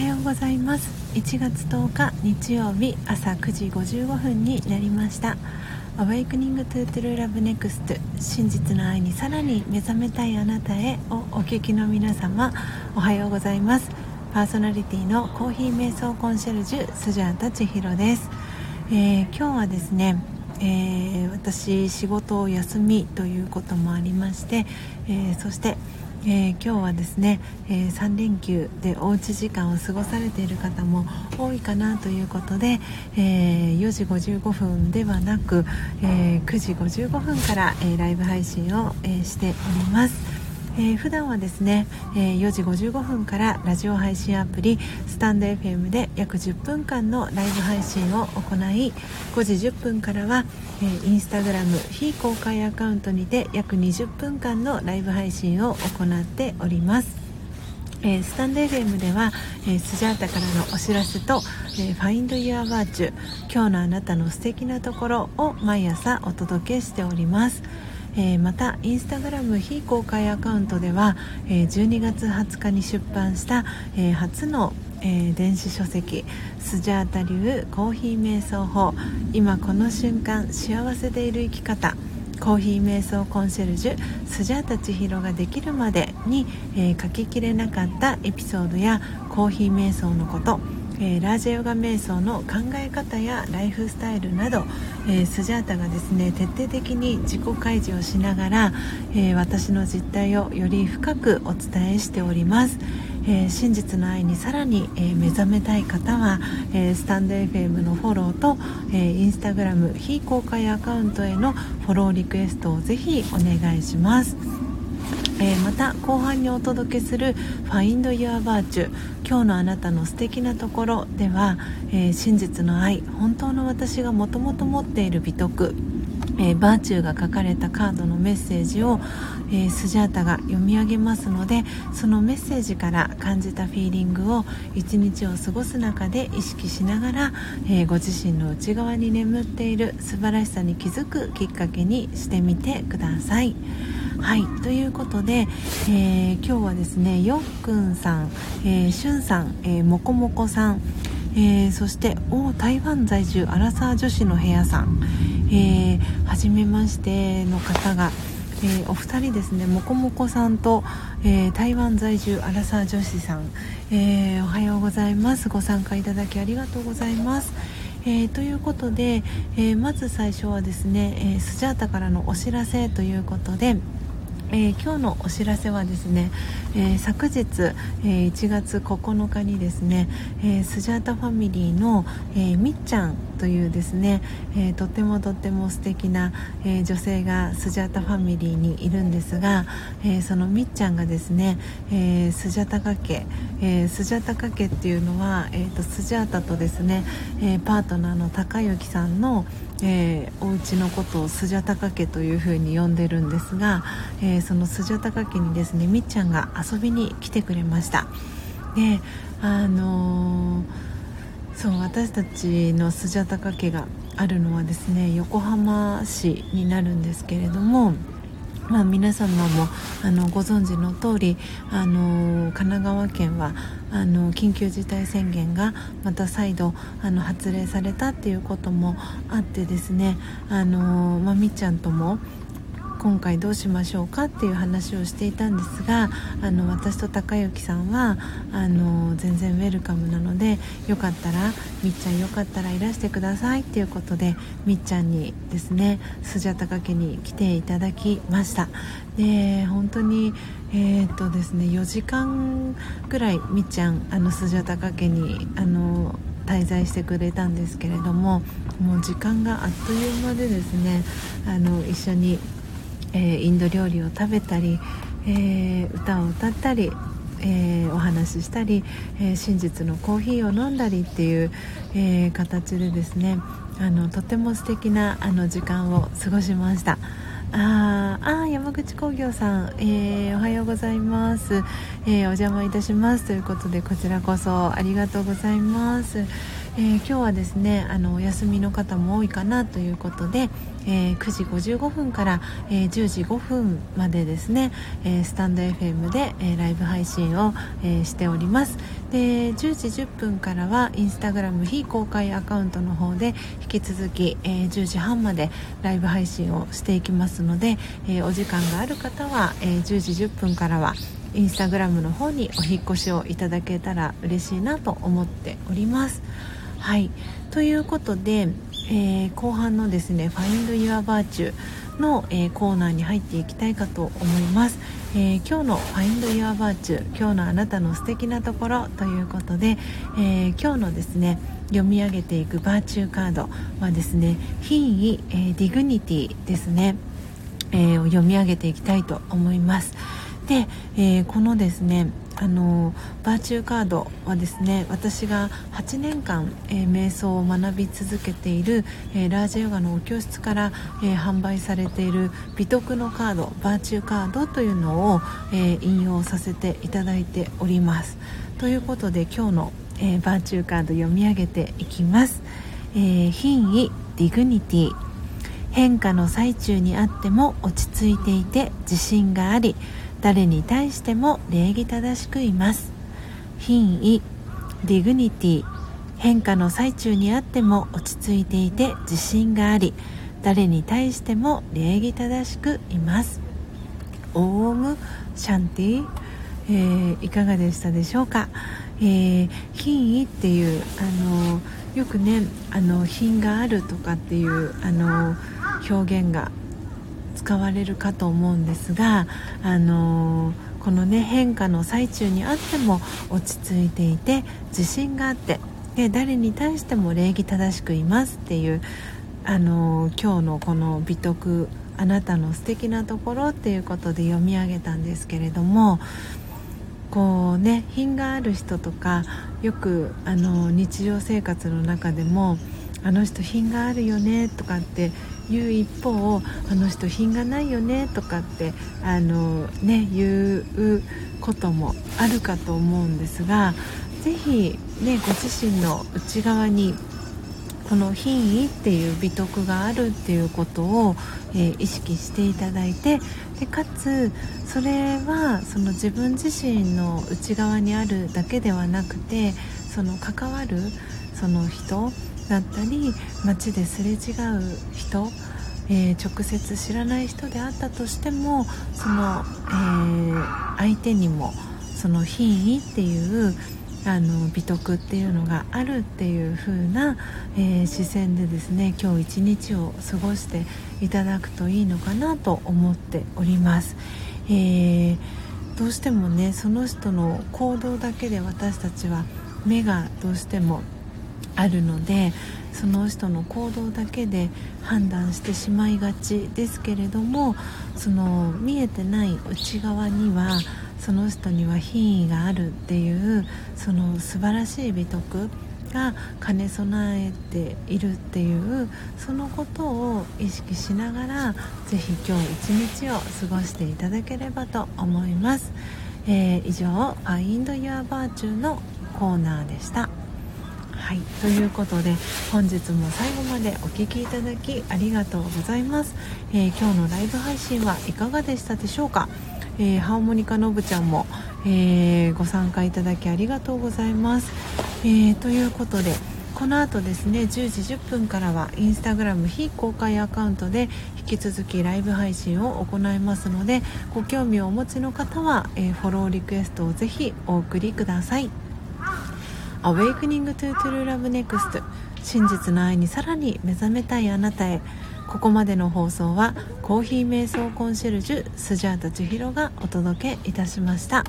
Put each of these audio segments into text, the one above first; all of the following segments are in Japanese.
はようございます。1月10日日曜日朝9時55分になりました「Awakening to True Love Next 真実の愛にさらに目覚めたいあなたへ」をお聞きの皆様おはようございます。パーソナリティのコーヒー瞑想コンシェルジュスジャータ千尋です、えー、今日はですねえー、私仕事を休みということもありまして、えー、そしてえー、今日はですね、えー、3連休でおうち時間を過ごされている方も多いかなということで、えー、4時55分ではなく、え9時55分から、えライブ配信を、えしております。えー、普段はですね、え、4時55分からラジオ配信アプリスタンド FM で約10分間のライブ配信を行い5時10分からは、えー、インスタグラム非公開アカウントにて約20分間のライブ配信を行っておりますえー、スタンド FM では、えー、スジャータからのお知らせと「えー、Find Your Virtue 今日のあなたの素敵なところ」を毎朝お届けしております。えー、またインスタグラム非公開アカウントでは、えー、12月20日に出版した、えー、初のえー、電子書籍スジャータ流コーヒー瞑想法。今この瞬間幸せでいる生き方。コーヒー瞑想コンシェルジュスジャータ千尋ができるまでに、えー、書ききれなかったエピソードやコーヒー瞑想のこと。えー、ラージェヨガ瞑想の考え方やライフスタイルなど、えー、スジャータがですね徹底的に自己開示をしながら、えー、私の実態をより深くお伝えしております。えー、真実の愛にさらに、えー、目覚めたい方は、えー、スタンド FM のフォローと、えインスタグラム非公開アカウントへのフォローリクエストをぜひお願いします。えー、また後半にお届けする「Find Your Virtue 今日のあなたの素敵なところ」では、えー、真実の愛本当の私がもともと持っている美徳えー、バーチューが書かれたカードのメッセージを、えー、スジャータが読み上げますのでそのメッセージから感じたフィーリングを一日を過ごす中で意識しながら、えー、ご自身の内側に眠っている素晴らしさに気づくきっかけにしてみてください。はい。ということで、えー、今日はですねよっくんさん、えー、しゅんさん、えー、もこもこさん、えー、そしてお台湾在住アラサー女子の部屋さん、えー、初めましての方が、えー、お二人ですねもこもこさんと、えー、台湾在住アラサー女子さん、えー、おはようございます。ご参加いただきありがとうございます。えー、ということで、えー、まず最初はですね、えー、スジャータからのお知らせということで、えー、今日のお知らせはですね、えー、昨日、えー、1月9日にですね、えスジャータファミリーの、えみっちゃんというですね、えとってもとっても素敵な、え女性がスジャータファミリーにいるんですが、えそのみっちゃんがですね、えスジャタカ家、えスジャタカ家っていうのは、えーと、スジャータとですね、えパートナーの高之さんの、えー、お家のことをスジャタカ家というふうに呼んでるんですが、えー、そのスジャタカ家にですねみっちゃんが遊びに来てくれました。であのー、そう私たちのスジャタカ家があるのはですね横浜市になるんですけれどもまあ、皆様もあのご存知の通りあの神奈川県はあの緊急事態宣言がまた再度あの発令されたっていうこともあってですねあの、まあ、みっちゃんとも今回どうしましょうかっていう話をしていたんですがあの私と高之さんはあの全然ウェルカムなのでよかったらみっちゃんよかったらいらしてくださいっていうことでみっちゃんにですねスジャタカ家に来ていただきました。で本当にえー、っとですね4時間ぐらいみっちゃんあのスジャタカ家にあの滞在してくれたんですけれどももう時間があっという間でですねあの一緒にえー、インド料理を食べたり、えー、歌を歌ったり、えー、お話ししたり、え真実のコーヒーを飲んだりっていう、え形でですねあのとても素敵なあの時間を過ごしました。ああ山口工業さん、えー、おはようございます、えー、お邪魔いたします。ということでこちらこそありがとうございます、えー、今日はですねあのお休みの方も多いかなということで、えー、9時55分から、えー、10時5分までですね、えスタンド FM で、えライブ配信を、えしております。で10時10分からはインスタグラム非公開アカウントの方で引き続き、え10時半までライブ配信をしていきますので、えお時間がある方は、え10時10分からはインスタグラムの方にお引越しをいただけたら嬉しいなと思っております。はい。ということで、えー、後半のですね「Find Your Virtue の」えー、コーナーに入っていきたいかと思います、えー、今日の「Find Your Virtue 今日のあなたの素敵なところ」ということで、え今日のですね読み上げていく virtue card はですね品位、え dignity ですね、えを読み上げていきたいと思います。で、えー、このですねあの virtue card はですね私が8年間、えー、瞑想を学び続けている、えー、ラージヨガのお教室から、えー、販売されている美徳のカード virtue card というのを、え引用させていただいております。ということで今日の、え virtue card 読み上げていきます、え品位 dignity。変化の最中にあっても落ち着いていて自信があり誰に対しても礼儀正しくいます。品位 dignity 変化の最中にあっても落ち着いていて自信があり誰に対しても礼儀正しくいます。 Om Shanti、えー、いかがでしたでしょうか、えー、品位っていうあのよくねあの品があるとかっていうあの表現が使われるかと思うんですが、あのー、このね変化の最中にあっても落ち着いていて自信があってで誰に対しても礼儀正しくいますっていう、あのー、今日のこの美徳あなたの素敵なところっていうことで読み上げたんですけれどもこうね品がある人とかよくあの日常生活の中でもあの人品があるよねとかって言う一方あの人品がないよねとかってあの、ね、言うこともあるかと思うんですが是非、ね、ご自身の内側にこの品位っていう美徳があるっていうことを、えー、意識していただいてでかつそれはその自分自身の内側にあるだけではなくてその関わるその人だったり街ですれ違う人、えー、直接知らない人であったとしてもその、えー、相手にもその品位っていうあの美徳っていうのがあるっていう風な、えー、視線でですね今日一日を過ごしていただくといいのかなと思っております。えー、どうしてもねその人の行動だけで私たちは目がどうしてもあるのでその人の行動だけで判断してしまいがちですけれどもその見えてない内側にはその人には品位があるっていうその素晴らしい美徳が兼ね備えているっていうそのことを意識しながらぜひ今日一日を過ごしていただければと思います、えー、以上「Find Your Virtue」のコーナーでした。はい。ということで本日も最後までお聴きいただきありがとうございます、えー、今日のライブ配信はいかがでしたでしょうか、えー、ハーモニカのぶちゃんも、えー、ご参加いただきありがとうございます、えということでこの後ですね10時10分からはインスタグラム非公開アカウントで引き続きライブ配信を行いますのでご興味をお持ちの方は、えフォローリクエストをぜひお送りください。Awakening to True Love Next 真実の愛にさらに目覚めたいあなたへ。ここまでの放送はコーヒー瞑想コンシェルジュスジャータ千尋がお届けいたしました。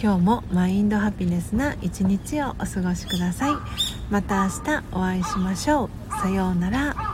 今日もマインドハピネスな一日をお過ごしください。また明日お会いしましょう。さようなら。